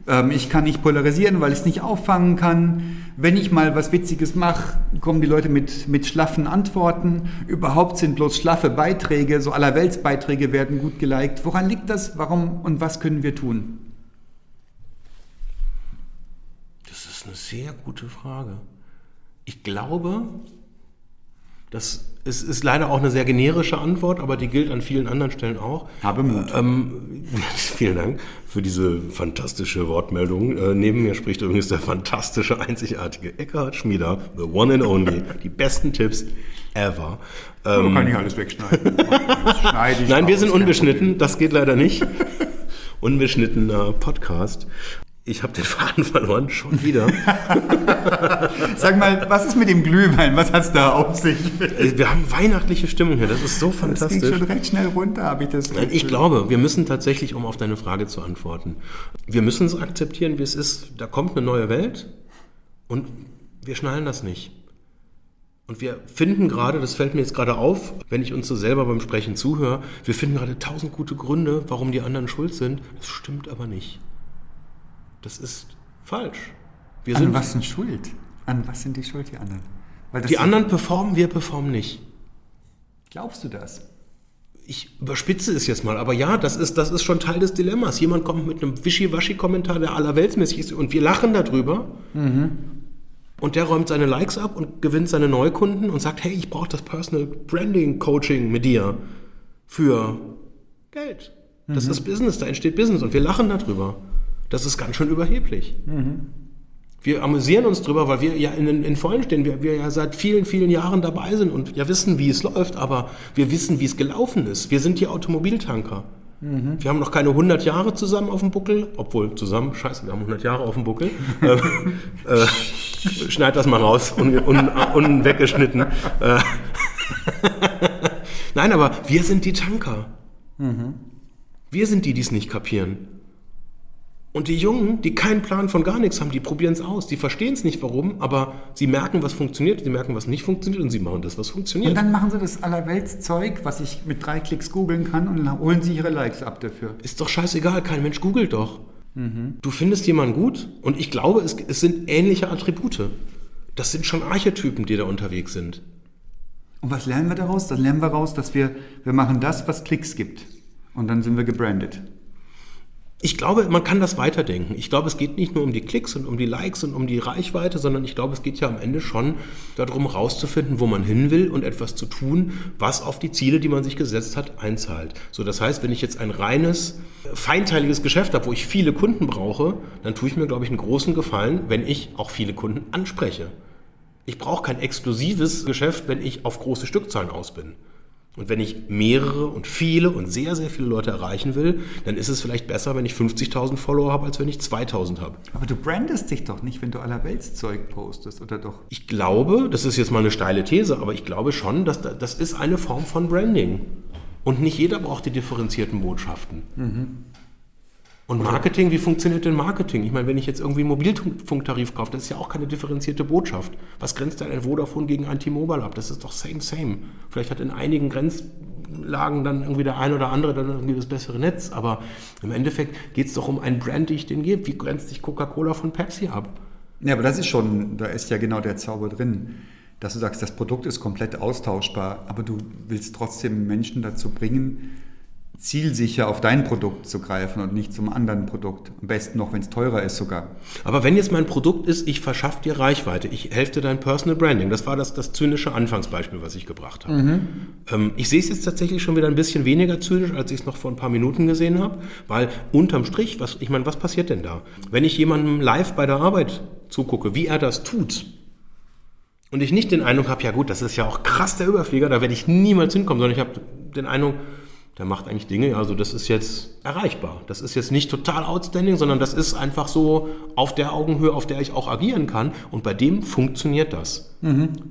C: ähm, ich kann nicht polarisieren, weil ich es nicht auffangen kann. Wenn ich mal was Witziges mache, kommen die Leute mit, mit schlaffen Antworten. Überhaupt sind bloß schlaffe Beiträge, so allerweltsbeiträge werden gut geliked. Woran liegt das? Warum und was können wir tun?
A: Das ist eine sehr gute Frage. Ich glaube, das ist, ist leider auch eine sehr generische Antwort, aber die gilt an vielen anderen Stellen auch.
C: Habe Mut.
A: Ähm, *laughs* vielen Dank für diese fantastische Wortmeldung. Äh, neben mir spricht übrigens der fantastische, einzigartige Eckhard Schmieder, the one and only, die besten Tipps ever. Ähm,
C: kann ich alles wegschneiden. Schneide ich
A: Nein, wir sind unbeschnitten, das geht leider nicht. Unbeschnittener Podcast. Ich habe den Faden verloren, schon wieder. *laughs*
C: Sag mal, was ist mit dem Glühwein? Was hat's da auf sich?
A: Äh, Wir haben weihnachtliche Stimmung hier, das ist so
C: Das ging
A: fantastisch.
C: schon recht schnell runter, habe ich das
A: Nein, ich
C: Gefühl.
A: glaube, wir müssen tatsächlich, um auf deine Frage zu antworten, wir müssen es akzeptieren, wie es ist. Da kommt eine neue Welt und wir schnallen das nicht. Und wir finden gerade, das fällt mir jetzt gerade auf, wenn ich uns so selber beim Sprechen zuhöre, wir finden gerade tausend gute Gründe, warum die anderen schuld sind. Das stimmt aber nicht. Das ist falsch. Wir
C: An
A: sind,
C: was sind schuld? An was sind die schuld, die anderen?
A: Die anderen performen, wir performen nicht.
C: Glaubst du das?
A: ich überspitze es jetzt mal, aber ja, das ist, das ist schon Teil des Dilemmas. Jemand kommt mit einem Wischiwaschi-Kommentar, der allerweltsmäßig ist, und wir lachen darüber. Und der räumt seine Likes ab und gewinnt seine Neukunden und sagt, hey, ich brauche das Personal Branding Coaching mit dir für Geld. Das ist Business, da entsteht Business und wir lachen darüber. Das ist ganz schön überheblich. Wir amüsieren uns drüber, weil wir ja in, in Vollen stehen, wir, wir ja seit vielen, vielen Jahren dabei sind und ja wissen, wie es läuft, aber wir wissen, wie es gelaufen ist. Wir sind die Automobiltanker. Wir haben noch keine 100 Jahre zusammen auf dem Buckel, obwohl zusammen, scheiße, wir haben 100 Jahre auf dem Buckel. *laughs* ähm, äh, schneid das mal raus, un, un, unweggeschnitten. Äh, *laughs* Nein, aber wir sind die Tanker. Wir sind die, die es nicht kapieren. Und die Jungen, die keinen Plan von gar nichts haben, die probieren es aus. Die verstehen es nicht, warum, aber sie merken, was funktioniert, sie merken, was nicht funktioniert und sie machen das, was funktioniert.
C: Und dann machen sie das Allerweltszeug, was ich mit drei Klicks googeln kann und dann holen sie ihre Likes ab dafür.
A: Ist doch scheißegal, kein Mensch googelt doch. Du findest jemanden gut und ich glaube, es, es sind ähnliche Attribute. Das sind schon Archetypen, die da unterwegs sind.
C: Und was lernen wir daraus? Dann lernen wir daraus, dass wir, wir machen das, was Klicks gibt. Und dann sind wir gebrandet.
A: Ich glaube, man kann das weiterdenken. Ich glaube, es geht nicht nur um die Klicks und um die Likes und um die Reichweite, sondern ich glaube, es geht ja am Ende schon darum, herauszufinden, wo man hin will und etwas zu tun, was auf die Ziele, die man sich gesetzt hat, einzahlt. So, das heißt, wenn ich jetzt ein reines, feinteiliges Geschäft habe, wo ich viele Kunden brauche, dann tue ich mir, glaube ich, einen großen Gefallen, wenn ich auch viele Kunden anspreche. Ich brauche kein exklusives Geschäft, wenn ich auf große Stückzahlen aus bin. Und wenn ich mehrere und viele und sehr, sehr viele Leute erreichen will, dann ist es vielleicht besser, wenn ich 50.000 Follower habe, als wenn ich 2.000 habe.
C: Aber du brandest dich doch nicht, wenn du Allerweltszeug postest, oder doch?
A: Ich glaube, das ist jetzt mal eine steile These, aber ich glaube schon, dass da, das ist eine Form von Branding. Und nicht jeder braucht die differenzierten Botschaften. Und Marketing, wie funktioniert denn Marketing? Ich meine, wenn ich jetzt irgendwie einen Mobilfunktarif kaufe, das ist ja auch keine differenzierte Botschaft. Was grenzt denn ein Vodafone gegen ein T-Mobile ab? Das ist doch same, same. Vielleicht hat in einigen Grenzlagen dann irgendwie der ein oder andere dann irgendwie das bessere Netz, aber im Endeffekt geht es doch um ein Brand, die ich den gebe. Wie grenzt sich Coca-Cola von Pepsi ab?
C: Ja, aber das ist schon, da ist ja genau der Zauber drin, dass du sagst, das Produkt ist komplett austauschbar, aber du willst trotzdem Menschen dazu bringen, zielsicher auf dein Produkt zu greifen und nicht zum anderen Produkt. Am besten noch, wenn es teurer ist sogar.
A: Aber wenn jetzt mein Produkt ist, ich verschaffe dir Reichweite, ich helfe dir dein Personal Branding, das war das, das zynische Anfangsbeispiel, was ich gebracht habe. Ähm, ich sehe es jetzt tatsächlich schon wieder ein bisschen weniger zynisch, als ich es noch vor ein paar Minuten gesehen habe, weil unterm Strich, was, ich meine, was passiert denn da? Wenn ich jemandem live bei der Arbeit zugucke, wie er das tut, und ich nicht den Eindruck habe, ja gut, das ist ja auch krass der Überflieger, da werde ich niemals hinkommen, sondern ich habe den Eindruck, der macht eigentlich Dinge, also das ist jetzt erreichbar. Das ist jetzt nicht total outstanding, sondern das ist einfach so auf der Augenhöhe, auf der ich auch agieren kann. Und bei dem funktioniert das.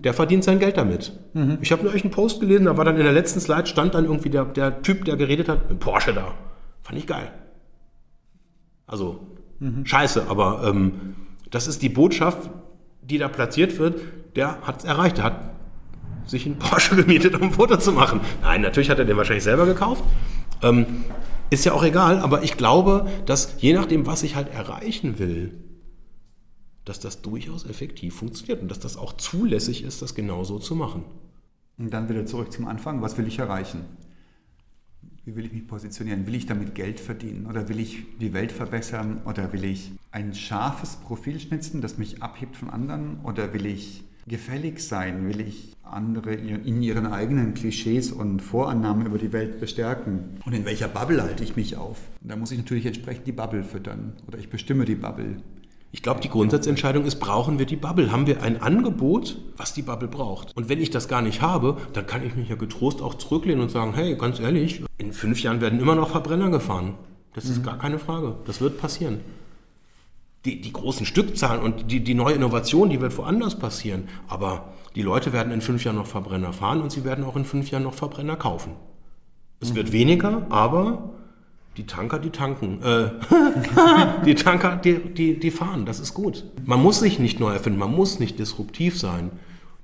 A: Der verdient sein Geld damit. Ich habe neulich einen Post gelesen, da war dann in der letzten Slide, stand dann irgendwie der, der Typ, der geredet hat, mit Porsche da. Fand ich geil. Also, scheiße, aber ähm, das ist die Botschaft, die da platziert wird. Der hat es erreicht. Der hat sich einen Porsche gemietet, um ein Foto zu machen. Nein, natürlich hat er den wahrscheinlich selber gekauft. Ähm, ist ja auch egal, aber ich glaube, dass je nachdem, was ich halt erreichen will, dass das durchaus effektiv funktioniert und dass das auch zulässig ist, das genauso zu machen.
C: Und dann wieder zurück zum Anfang. Was will ich erreichen? Wie will ich mich positionieren? Will ich damit Geld verdienen? Oder will ich die Welt verbessern? Oder will ich ein scharfes Profil schnitzen, das mich abhebt von anderen? Oder will ich gefällig sein? Will ich andere in ihren eigenen Klischees und Vorannahmen über die Welt bestärken? Und in welcher Bubble halte ich mich auf? Da muss ich natürlich entsprechend die Bubble füttern. Oder ich bestimme die Bubble.
A: Ich glaube, die Grundsatzentscheidung ist, brauchen wir die Bubble? Haben wir ein Angebot, was die Bubble braucht? Und wenn ich das gar nicht habe, dann kann ich mich ja getrost auch zurücklehnen und sagen, hey, ganz ehrlich, in fünf Jahren werden immer noch Verbrenner gefahren. Das ist gar keine Frage. Das wird passieren. Die, die großen Stückzahlen und die, die neue Innovation, die wird woanders passieren. Aber die Leute werden in fünf Jahren noch Verbrenner fahren und sie werden auch in fünf Jahren noch Verbrenner kaufen. Es wird weniger, aber die Tanker, die tanken. Äh, *laughs* die Tanker, die, die, die fahren. Das ist gut. Man muss sich nicht neu erfinden, man muss nicht disruptiv sein,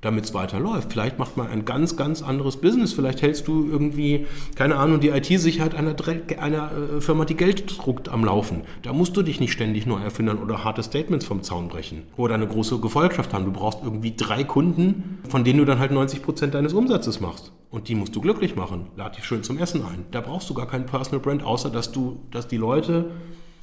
A: damit es weiterläuft. Vielleicht macht man ein ganz, ganz anderes Business. Vielleicht hältst du irgendwie, keine Ahnung, die IT-Sicherheit einer, einer äh, Firma, die Geld druckt, am Laufen. Da musst du dich nicht ständig neu erfinden oder harte Statements vom Zaun brechen. Oder eine große Gefolgschaft haben. Du brauchst irgendwie drei Kunden, von denen du dann halt 90 Prozent deines Umsatzes machst. Und die musst du glücklich machen. Lad die schön zum Essen ein. Da brauchst du gar keinen Personal Brand, außer dass du, dass die Leute,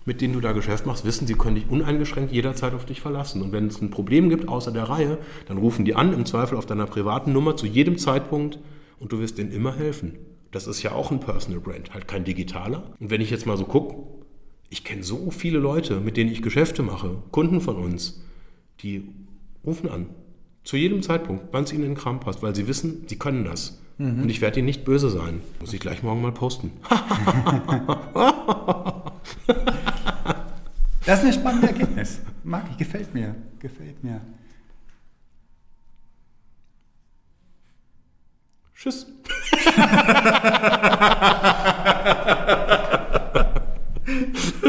A: mit denen du da Geschäft machst, wissen, sie können dich uneingeschränkt jederzeit auf dich verlassen. Und wenn es ein Problem gibt außer der Reihe, dann rufen die an, im Zweifel auf deiner privaten Nummer zu jedem Zeitpunkt und du wirst denen immer helfen. Das ist ja auch ein Personal Brand, halt kein digitaler. Und wenn ich jetzt mal so gucke, ich kenne so viele Leute, mit denen ich Geschäfte mache, Kunden von uns, die rufen an. Zu jedem Zeitpunkt, wann es ihnen in den Kram passt, weil sie wissen, sie können das. Und ich werde ihnen nicht böse sein. Muss ich gleich morgen mal posten. *laughs* *laughs*
C: das ist ein spannendes Ergebnis. Mag ich, gefällt mir. Gefällt mir.
A: Tschüss. *laughs*